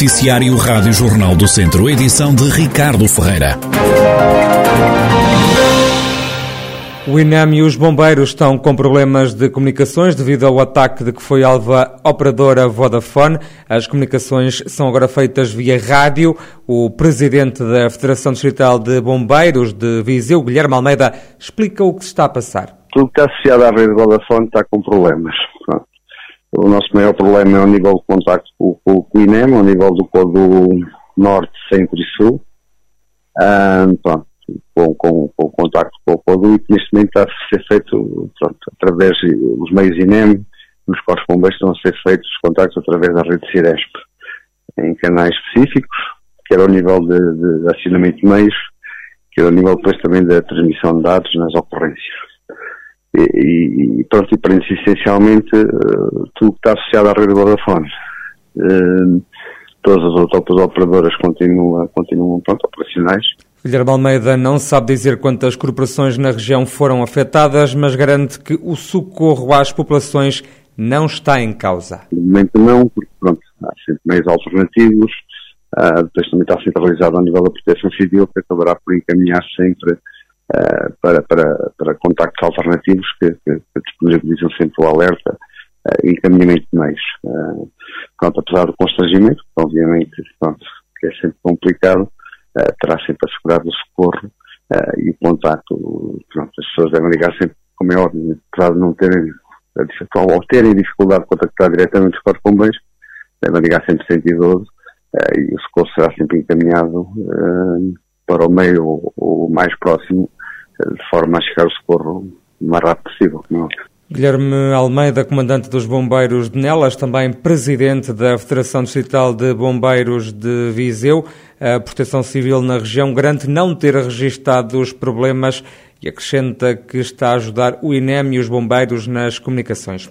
Noticiário Rádio Jornal do Centro, edição de Ricardo Ferreira. O INEM e os bombeiros estão com problemas de comunicações devido ao ataque de que foi alva a operadora Vodafone. As comunicações são agora feitas via rádio. O presidente da Federação Distrital de Bombeiros de Viseu, Guilherme Almeida, explica o que se está a passar. Tudo que está associado à rede Vodafone está com problemas. O nosso maior problema é o nível de contacto com, com, com o INEM, ao nível do Código Norte, Centro e Sul. Ah, pronto, com, com, com, o contacto com o Código e que neste momento está a ser feito pronto, através dos meios INEM, nos bombeiros estão a ser feitos os contactos através da rede Ciresp, em canais específicos, quer ao nível de, de, de acionamento de meios, quer ao nível depois também da transmissão de dados nas ocorrências. E, e pronto, e prende-se essencialmente uh, tudo que está associado à rede Vodafone. Uh, todas as outras operadoras continuam, continuam pronto, operacionais. Guilherme Almeida não sabe dizer quantas corporações na região foram afetadas, mas garante que o socorro às populações não está em causa. De momento não, porque pronto, há sempre meios alternativos, uh, depois também está sempre realizado ao nível da proteção civil, que acabará por encaminhar sempre uh, para, para, para contactos alternativos que, que, que disponibilizam sempre o alerta uh, e encaminhamento de meios. Uh, pronto, apesar do constrangimento, obviamente, pronto, que é sempre complicado, uh, terá sempre assegurado o socorro e o contacto. Pronto, as pessoas devem ligar sempre, como é óbvio, apesar de não terem, ou terem dificuldade de contactar diretamente os corpos bombeiros, devem ligar sempre 112 e o socorro será sempre encaminhado para o meio o mais próximo de forma a chegar o socorro o mais rápido possível. Não? É? Guilherme Almeida, comandante dos Bombeiros de Nelas, também presidente da Federação Distrital de Bombeiros de Viseu. A Proteção Civil na região garante não ter registado os problemas e acrescenta que está a ajudar o INEM e os bombeiros nas comunicações.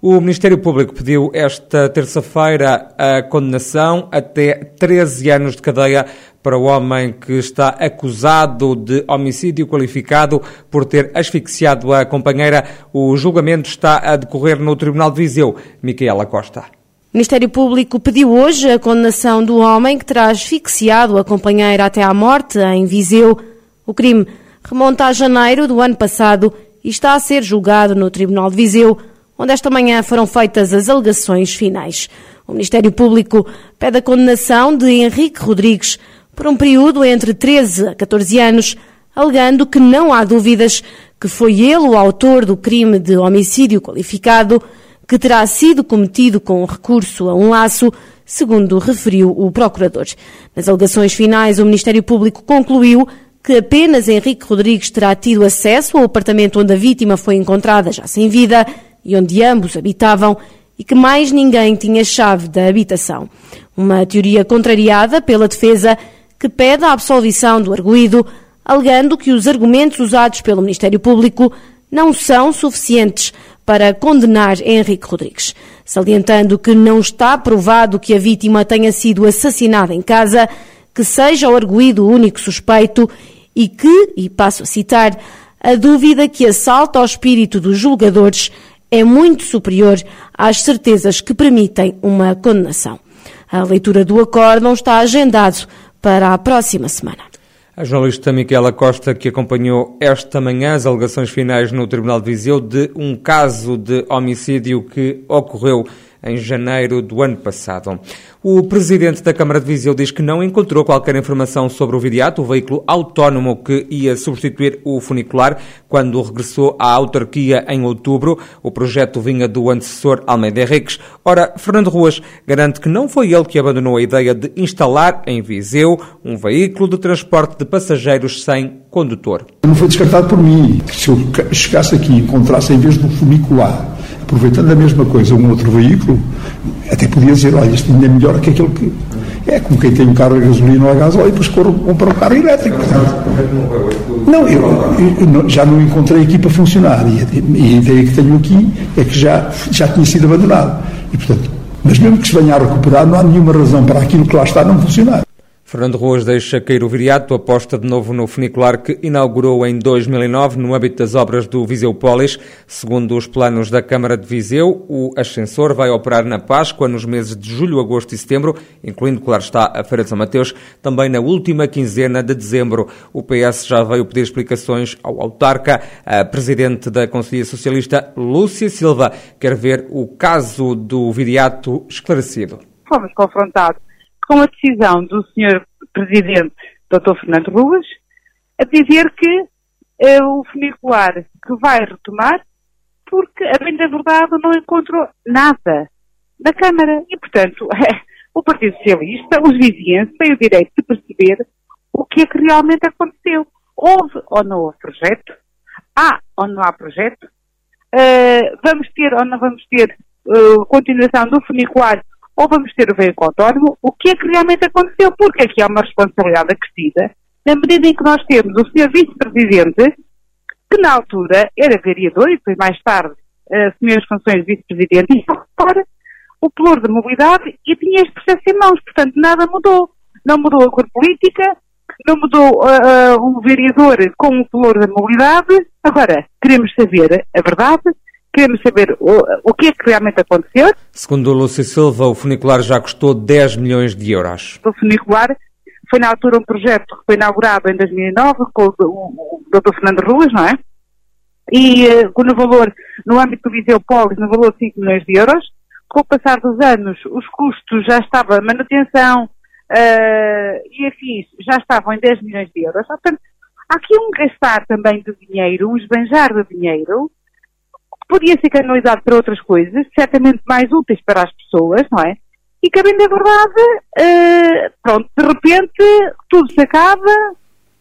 O Ministério Público pediu esta terça-feira a condenação até 13 anos de cadeia para o homem que está acusado de homicídio qualificado por ter asfixiado a companheira. O julgamento está a decorrer no Tribunal de Viseu. Micaela Costa. O Ministério Público pediu hoje a condenação do homem que terá asfixiado a companheira até à morte em Viseu. O crime remonta a janeiro do ano passado e está a ser julgado no Tribunal de Viseu onde esta manhã foram feitas as alegações finais. O Ministério Público pede a condenação de Henrique Rodrigues por um período entre 13 a 14 anos, alegando que não há dúvidas que foi ele o autor do crime de homicídio qualificado, que terá sido cometido com recurso a um laço, segundo referiu o Procurador. Nas alegações finais, o Ministério Público concluiu que apenas Henrique Rodrigues terá tido acesso ao apartamento onde a vítima foi encontrada já sem vida e onde ambos habitavam e que mais ninguém tinha chave da habitação. Uma teoria contrariada pela defesa que pede a absolvição do arguído, alegando que os argumentos usados pelo Ministério Público não são suficientes para condenar Henrique Rodrigues, salientando que não está provado que a vítima tenha sido assassinada em casa, que seja o arguído o único suspeito e que, e passo a citar, a dúvida que assalta ao espírito dos julgadores é muito superior às certezas que permitem uma condenação. A leitura do acórdão está agendado para a próxima semana. A jornalista Miquela Costa, que acompanhou esta manhã as alegações finais no Tribunal de Viseu de um caso de homicídio que ocorreu em janeiro do ano passado. O presidente da Câmara de Viseu diz que não encontrou qualquer informação sobre o Vidiato, o veículo autónomo que ia substituir o funicular quando regressou à autarquia em outubro. O projeto vinha do antecessor Almeida Henriques. Ora, Fernando Ruas garante que não foi ele que abandonou a ideia de instalar em Viseu um veículo de transporte de passageiros sem condutor. Não foi descartado por mim. Se eu chegasse aqui e encontrasse, em vez do funicular, aproveitando a mesma coisa um outro veículo, até podia dizer, olha, este ainda é melhor que aquele que. É como quem tem um carro a gasolina ou a gasóleo e depois compra um carro elétrico. Não, eu, eu, já não encontrei aqui para funcionar e a ideia que tenho aqui é que já, já tinha sido abandonado. E, portanto, mas mesmo que se venha a recuperar, não há nenhuma razão para aquilo que lá está não funcionar. Fernando Ruas deixa cair o viriato, aposta de novo no funicular que inaugurou em 2009 no âmbito das obras do Viseu Polis. Segundo os planos da Câmara de Viseu, o ascensor vai operar na Páscoa nos meses de julho, agosto e setembro, incluindo, claro está, a Feira de São Mateus, também na última quinzena de dezembro. O PS já veio pedir explicações ao autarca. A presidente da Conselhia Socialista, Lúcia Silva, quer ver o caso do viriato esclarecido. Fomos confrontados com a decisão do Sr. Presidente, Dr. Fernando Ruas, a dizer que é o funicular que vai retomar, porque, a bem da verdade, não encontrou nada na Câmara. E, portanto, o Partido Socialista, os vizinhos, têm o direito de perceber o que é que realmente aconteceu. Houve ou não houve projeto? Há ou não há projeto? Uh, vamos ter ou não vamos ter uh, continuação do funicular ou vamos ter o veículo autónomo, o que é que realmente aconteceu, porque aqui há uma responsabilidade acrescida, na medida em que nós temos o Sr. Vice-Presidente, que na altura era vereador e depois mais tarde assumiu as funções de Vice-Presidente, e agora o pluro de mobilidade e tinha este processo em mãos, portanto nada mudou. Não mudou a cor política, não mudou uh, uh, um vereador com o pluro da mobilidade. Agora, queremos saber a verdade, queremos saber o, o que é que realmente aconteceu. Segundo o Lúcio Silva, o funicular já custou 10 milhões de euros. O funicular foi na altura um projeto que foi inaugurado em 2009 com o, o, o Dr. Fernando Ruas, não é? E uh, no valor, no âmbito do Viseu Polis, no valor de 5 milhões de euros. Com o passar dos anos, os custos já estavam, manutenção uh, e afins, já estavam em 10 milhões de euros. Portanto, há aqui um gastar também de dinheiro, um esbanjar de dinheiro, podia ser canalizado para outras coisas, certamente mais úteis para as pessoas, não é? E que, a bem da verdade, uh, pronto, de repente tudo se acaba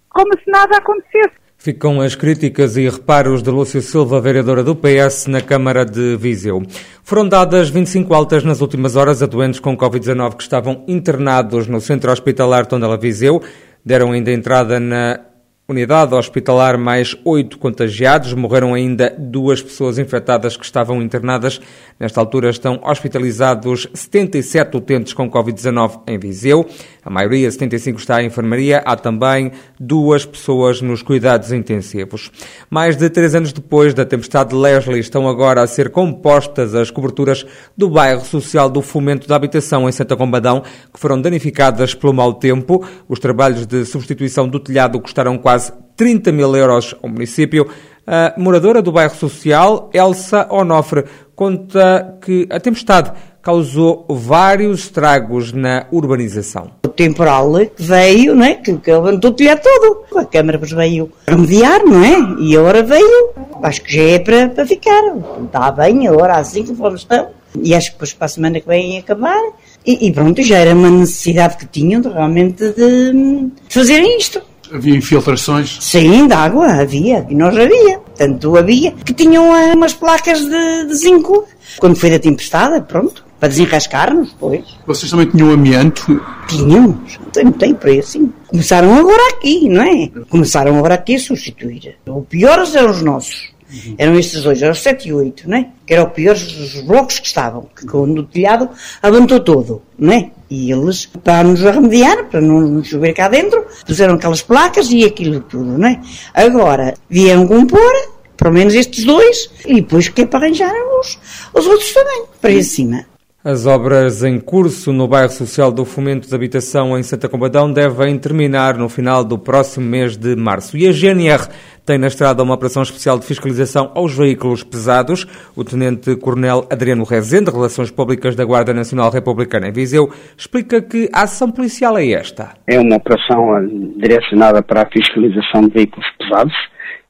como se nada acontecesse. Ficam as críticas e reparos de Lúcia Silva, vereadora do PS, na Câmara de Viseu. Foram dadas 25 altas nas últimas horas a doentes com Covid-19 que estavam internados no Centro Hospitalar Tondela Viseu. Deram ainda entrada na Unidade hospitalar, mais oito contagiados. Morreram ainda duas pessoas infectadas que estavam internadas. Nesta altura estão hospitalizados 77 utentes com Covid-19 em Viseu. A maioria, 75, está em enfermaria. Há também duas pessoas nos cuidados intensivos. Mais de três anos depois da tempestade Leslie, estão agora a ser compostas as coberturas do bairro social do Fomento da Habitação em Santa Combadão, que foram danificadas pelo mau tempo. Os trabalhos de substituição do telhado custaram quase 30 mil euros ao município. A moradora do bairro social, Elsa Onofre, conta que a tempestade causou vários estragos na urbanização. Temporal veio, não é? Que, que levantou o telhado todo. A Câmara veio remediar, não é? E agora veio. Acho que já é para, para ficar. Está bem, agora assim que fomos estão. E acho que depois para a semana que vem acabar. E, e, pronto, já era uma necessidade que tinham de, realmente de, de fazerem isto. Havia infiltrações? Sim, de água havia, e nós havia. Tanto havia que tinham eh, umas placas de, de zinco. Quando foi da tempestade, pronto, para desenrascar-nos, pois. Vocês também tinham amianto? Tínhamos, não tem preço. Começaram agora aqui, não é? Começaram agora aqui a substituir. O pior eram os nossos. Uhum. Eram estes dois, eram os 7 e 8, né? Que eram piores os blocos que estavam, que quando o telhado avançou todo, né? E eles, para nos remediar, para não chover cá dentro, puseram aquelas placas e aquilo tudo, né? Agora, vieram compor, pelo menos estes dois, e depois que é para arranjar os, os outros também, para aí acima. As obras em curso no bairro social do Fomento de Habitação em Santa Combadão devem terminar no final do próximo mês de março. E a GNR tem na estrada uma operação especial de fiscalização aos veículos pesados. O Tenente-Coronel Adriano Rezende, Relações Públicas da Guarda Nacional Republicana em Viseu, explica que a ação policial é esta. É uma operação eh, direcionada para a fiscalização de veículos pesados,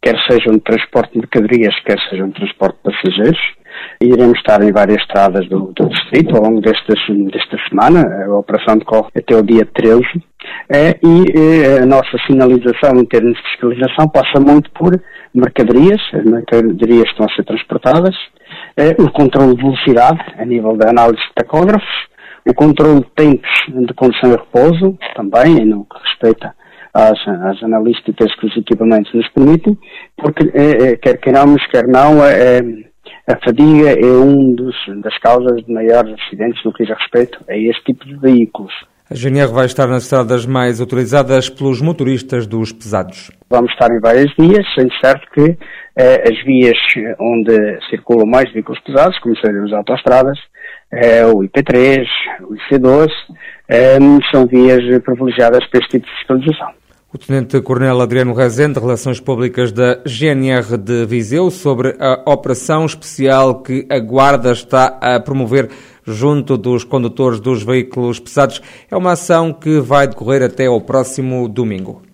quer sejam de transporte de mercadorias, quer sejam de transporte de passageiros Iremos estar em várias estradas do, do distrito ao longo destas, desta semana. A operação decorre até o dia 13. É, e é, a nossa sinalização em termos de fiscalização passa muito por mercadorias, as mercadorias estão a ser transportadas, é, o controle de velocidade a nível da análise de tacógrafos, o controle de tempos de condução e repouso, também, no que respeita às, às analísticas que os equipamentos nos permitem, porque é, quer queiramos, quer não, é, a fadiga é um dos, das causas de maiores acidentes no que diz respeito a este tipo de veículos. A GNR vai estar nas estradas mais utilizadas pelos motoristas dos pesados. Vamos estar em várias vias, sendo certo que eh, as vias onde circulam mais veículos pesados, como seriam as autostradas, eh, o IP3, o IC12, eh, são vias privilegiadas para este tipo de fiscalização. O Tenente-Coronel Adriano Rezende, Relações Públicas da GNR de Viseu, sobre a operação especial que a Guarda está a promover junto dos condutores dos veículos pesados. É uma ação que vai decorrer até ao próximo domingo.